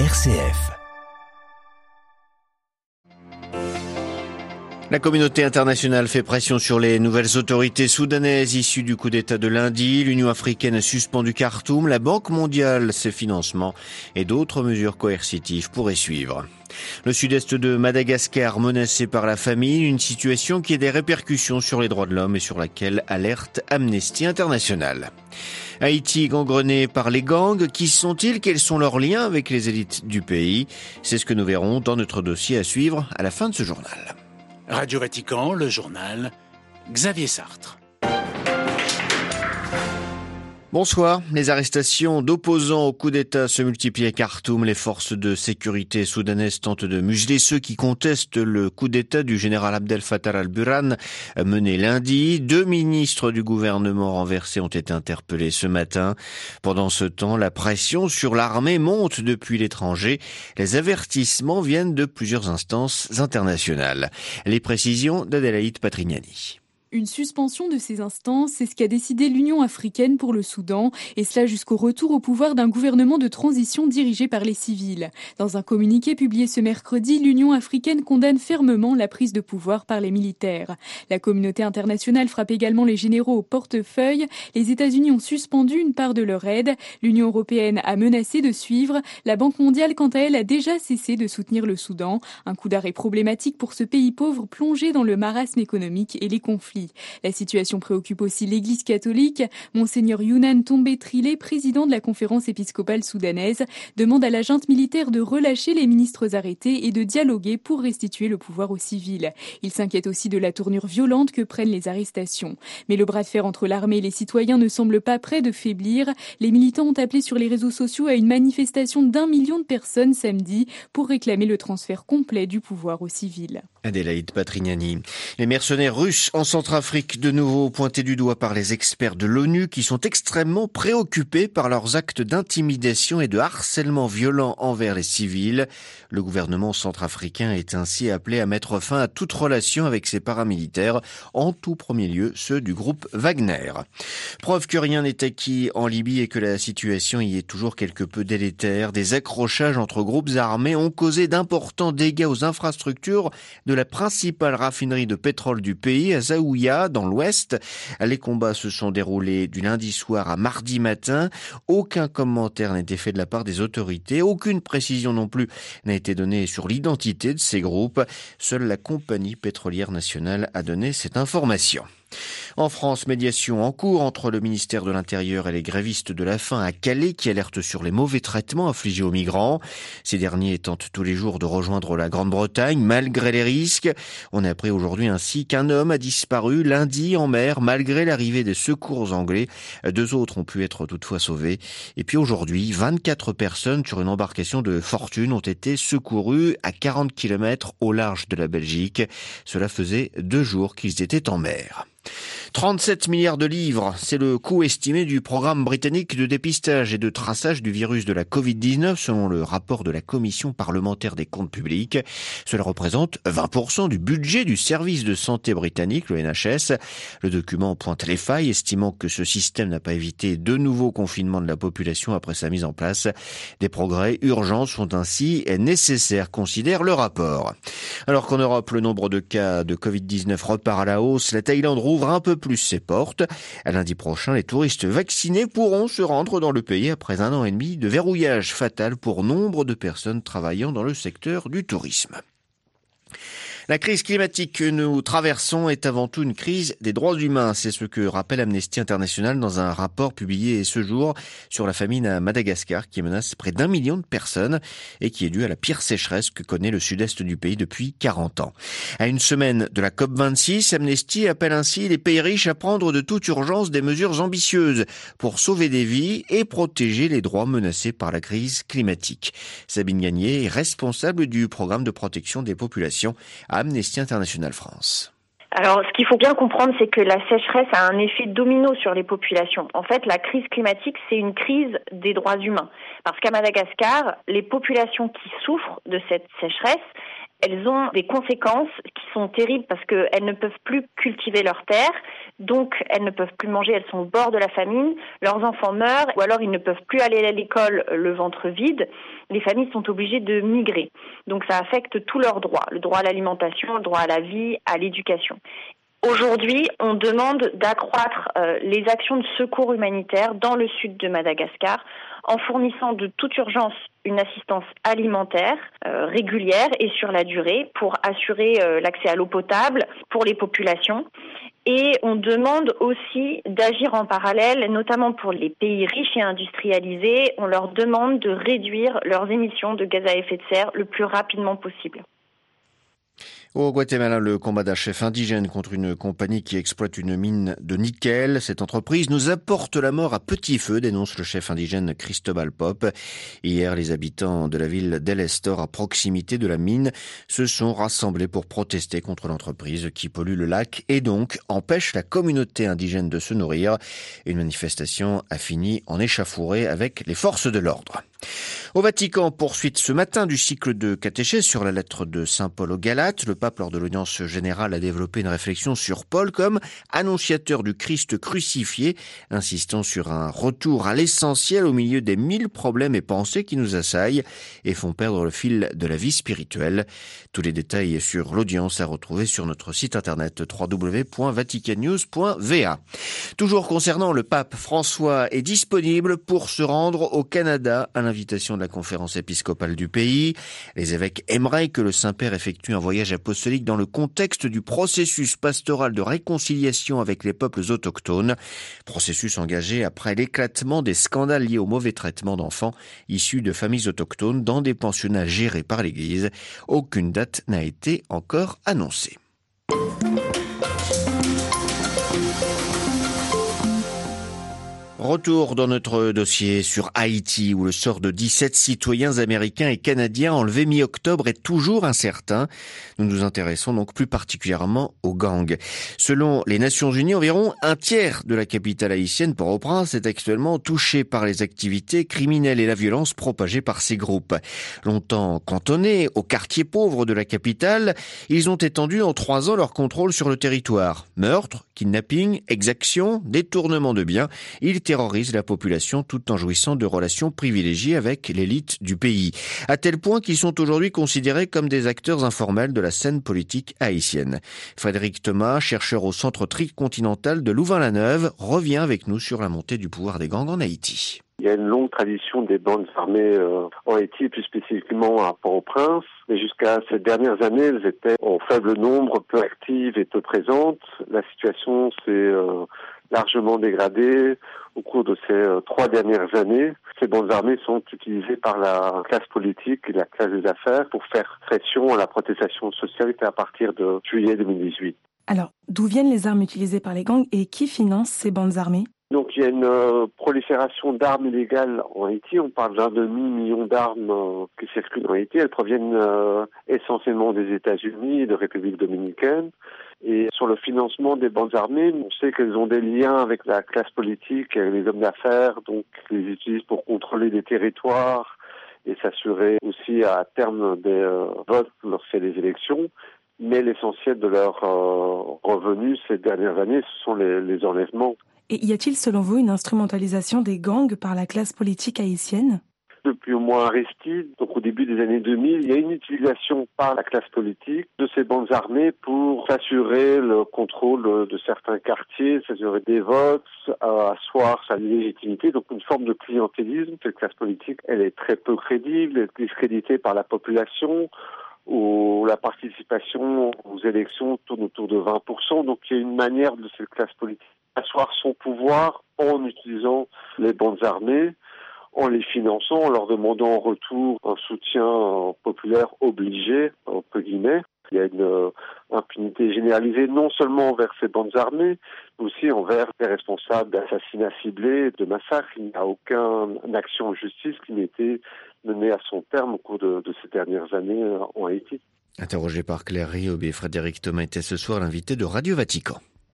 RCF. La communauté internationale fait pression sur les nouvelles autorités soudanaises issues du coup d'État de lundi. L'Union africaine a suspendu Khartoum, la Banque mondiale ses financements et d'autres mesures coercitives pourraient suivre. Le sud-est de Madagascar menacé par la famine, une situation qui a des répercussions sur les droits de l'homme et sur laquelle alerte Amnesty International. Haïti gangrené par les gangs, qui sont-ils? Quels sont leurs liens avec les élites du pays? C'est ce que nous verrons dans notre dossier à suivre à la fin de ce journal. Radio Vatican, le journal, Xavier Sartre. Bonsoir. Les arrestations d'opposants au coup d'État se multiplient à Khartoum. Les forces de sécurité soudanaises tentent de museler ceux qui contestent le coup d'État du général Abdel Fattah al-Burhan mené lundi. Deux ministres du gouvernement renversés ont été interpellés ce matin. Pendant ce temps, la pression sur l'armée monte depuis l'étranger. Les avertissements viennent de plusieurs instances internationales. Les précisions d'Adélaïde Patrignani. Une suspension de ces instances, c'est ce qu'a décidé l'Union africaine pour le Soudan, et cela jusqu'au retour au pouvoir d'un gouvernement de transition dirigé par les civils. Dans un communiqué publié ce mercredi, l'Union africaine condamne fermement la prise de pouvoir par les militaires. La communauté internationale frappe également les généraux au portefeuille. Les États-Unis ont suspendu une part de leur aide. L'Union européenne a menacé de suivre. La Banque mondiale, quant à elle, a déjà cessé de soutenir le Soudan. Un coup d'arrêt problématique pour ce pays pauvre plongé dans le marasme économique et les conflits. La situation préoccupe aussi l'Église catholique. Monseigneur Younan Tombé Trilé, président de la conférence épiscopale soudanaise, demande à la junte militaire de relâcher les ministres arrêtés et de dialoguer pour restituer le pouvoir aux civils. Il s'inquiète aussi de la tournure violente que prennent les arrestations. Mais le bras de fer entre l'armée et les citoyens ne semble pas prêt de faiblir. Les militants ont appelé sur les réseaux sociaux à une manifestation d'un million de personnes samedi pour réclamer le transfert complet du pouvoir aux civils. Adélaïde Patrignani. Les mercenaires russes en Centrafrique, de nouveau pointés du doigt par les experts de l'ONU qui sont extrêmement préoccupés par leurs actes d'intimidation et de harcèlement violent envers les civils. Le gouvernement centrafricain est ainsi appelé à mettre fin à toute relation avec ses paramilitaires, en tout premier lieu ceux du groupe Wagner. Preuve que rien n'est acquis en Libye et que la situation y est toujours quelque peu délétère. Des accrochages entre groupes armés ont causé d'importants dégâts aux infrastructures la principale raffinerie de pétrole du pays, à Zaouia, dans l'ouest. Les combats se sont déroulés du lundi soir à mardi matin. Aucun commentaire n'a été fait de la part des autorités. Aucune précision non plus n'a été donnée sur l'identité de ces groupes. Seule la compagnie pétrolière nationale a donné cette information. En France, médiation en cours entre le ministère de l'Intérieur et les grévistes de la faim à Calais qui alertent sur les mauvais traitements infligés aux migrants. Ces derniers tentent tous les jours de rejoindre la Grande-Bretagne malgré les risques. On a appris aujourd'hui ainsi qu'un homme a disparu lundi en mer malgré l'arrivée des secours anglais. Deux autres ont pu être toutefois sauvés. Et puis aujourd'hui, 24 personnes sur une embarcation de fortune ont été secourues à 40 km au large de la Belgique. Cela faisait deux jours qu'ils étaient en mer. 37 milliards de livres, c'est le coût estimé du programme britannique de dépistage et de traçage du virus de la Covid-19 selon le rapport de la Commission parlementaire des comptes publics. Cela représente 20% du budget du service de santé britannique, le NHS. Le document pointe les failles, estimant que ce système n'a pas évité de nouveaux confinements de la population après sa mise en place. Des progrès urgents sont ainsi nécessaires, considère le rapport. Alors qu'en Europe, le nombre de cas de Covid-19 repart à la hausse, la Thaïlande rouvre un peu plus ses portes. À lundi prochain, les touristes vaccinés pourront se rendre dans le pays après un an et demi de verrouillage fatal pour nombre de personnes travaillant dans le secteur du tourisme. La crise climatique que nous traversons est avant tout une crise des droits humains. C'est ce que rappelle Amnesty International dans un rapport publié ce jour sur la famine à Madagascar qui menace près d'un million de personnes et qui est due à la pire sécheresse que connaît le sud-est du pays depuis 40 ans. À une semaine de la COP26, Amnesty appelle ainsi les pays riches à prendre de toute urgence des mesures ambitieuses pour sauver des vies et protéger les droits menacés par la crise climatique. Sabine Gagné est responsable du programme de protection des populations Amnesty International France. Alors, ce qu'il faut bien comprendre, c'est que la sécheresse a un effet domino sur les populations. En fait, la crise climatique, c'est une crise des droits humains. Parce qu'à Madagascar, les populations qui souffrent de cette sécheresse, elles ont des conséquences qui sont terribles parce qu'elles ne peuvent plus cultiver leurs terres, donc elles ne peuvent plus manger, elles sont au bord de la famine, leurs enfants meurent ou alors ils ne peuvent plus aller à l'école le ventre vide. Les familles sont obligées de migrer. Donc ça affecte tous leurs droits, le droit à l'alimentation, le droit à la vie, à l'éducation. Aujourd'hui, on demande d'accroître euh, les actions de secours humanitaire dans le sud de Madagascar en fournissant de toute urgence une assistance alimentaire euh, régulière et sur la durée pour assurer euh, l'accès à l'eau potable pour les populations. Et on demande aussi d'agir en parallèle, notamment pour les pays riches et industrialisés. On leur demande de réduire leurs émissions de gaz à effet de serre le plus rapidement possible. Au Guatemala, le combat d'un chef indigène contre une compagnie qui exploite une mine de nickel. Cette entreprise nous apporte la mort à petit feu, dénonce le chef indigène Cristobal Pop. Hier, les habitants de la ville d'El Estor, à proximité de la mine, se sont rassemblés pour protester contre l'entreprise qui pollue le lac et donc empêche la communauté indigène de se nourrir. Une manifestation a fini en échafourée avec les forces de l'ordre. Au Vatican, poursuite ce matin du cycle de catéchèse sur la lettre de Saint Paul aux Galates. Le pape, lors de l'audience générale, a développé une réflexion sur Paul comme annonciateur du Christ crucifié, insistant sur un retour à l'essentiel au milieu des mille problèmes et pensées qui nous assaillent et font perdre le fil de la vie spirituelle. Tous les détails sur l'audience à retrouver sur notre site internet www.vaticannews.va. Toujours concernant le pape, François est disponible pour se rendre au Canada à de la conférence épiscopale du pays. Les évêques aimeraient que le Saint-Père effectue un voyage apostolique dans le contexte du processus pastoral de réconciliation avec les peuples autochtones, processus engagé après l'éclatement des scandales liés au mauvais traitement d'enfants issus de familles autochtones dans des pensionnats gérés par l'Église. Aucune date n'a été encore annoncée. Retour dans notre dossier sur Haïti où le sort de 17 citoyens américains et canadiens enlevés mi-octobre est toujours incertain. Nous nous intéressons donc plus particulièrement aux gangs. Selon les Nations Unies, environ un tiers de la capitale haïtienne, Port-au-Prince, est actuellement touché par les activités criminelles et la violence propagée par ces groupes. Longtemps cantonnés aux quartiers pauvres de la capitale, ils ont étendu en trois ans leur contrôle sur le territoire. Meurtres, kidnapping, exactions, détournement de biens, ils terrorise la population tout en jouissant de relations privilégiées avec l'élite du pays. À tel point qu'ils sont aujourd'hui considérés comme des acteurs informels de la scène politique haïtienne. Frédéric Thomas, chercheur au centre tricontinental de Louvain-la-Neuve, revient avec nous sur la montée du pouvoir des gangs en Haïti. Il y a une longue tradition des bandes armées euh, en Haïti, plus spécifiquement à Port-au-Prince. Mais jusqu'à ces dernières années, elles étaient en faible nombre, peu actives et peu présentes. La situation s'est euh, largement dégradée au cours de ces euh, trois dernières années. Ces bandes armées sont utilisées par la classe politique et la classe des affaires pour faire pression à la protestation sociale à partir de juillet 2018. Alors, d'où viennent les armes utilisées par les gangs et qui finance ces bandes armées? Donc il y a une euh, prolifération d'armes illégales en Haïti. On parle d'un demi-million d'armes euh, qui circulent en Haïti. Elles proviennent essentiellement des États-Unis et de République dominicaine. Et sur le financement des bandes armées, on sait qu'elles ont des liens avec la classe politique, et les hommes d'affaires, donc ils les utilisent pour contrôler des territoires et s'assurer aussi à terme des euh, votes lorsqu'il y a des élections. Mais l'essentiel de leurs euh, revenus ces dernières années, ce sont les, les enlèvements. Et y a-t-il selon vous une instrumentalisation des gangs par la classe politique haïtienne? Depuis au moins Aristide, donc début des années 2000, il y a une utilisation par la classe politique de ces bandes armées pour s'assurer le contrôle de certains quartiers, s'assurer des votes, asseoir sa légitimité, donc une forme de clientélisme. Cette classe politique, elle est très peu crédible, elle est discréditée par la population où la participation aux élections tourne autour de 20%. Donc il y a une manière de cette classe politique asseoir son pouvoir en utilisant les bandes armées en les finançant, en leur demandant en retour un soutien populaire obligé, entre guillemets. Il y a une euh, impunité généralisée non seulement envers ces bandes armées, mais aussi envers les responsables d'assassinats ciblés, de massacres. Il n'y a aucune action en justice qui n'ait été menée à son terme au cours de, de ces dernières années euh, en Haïti. Interrogé par Claire Riobé, Frédéric Thomas était ce soir l'invité de Radio Vatican.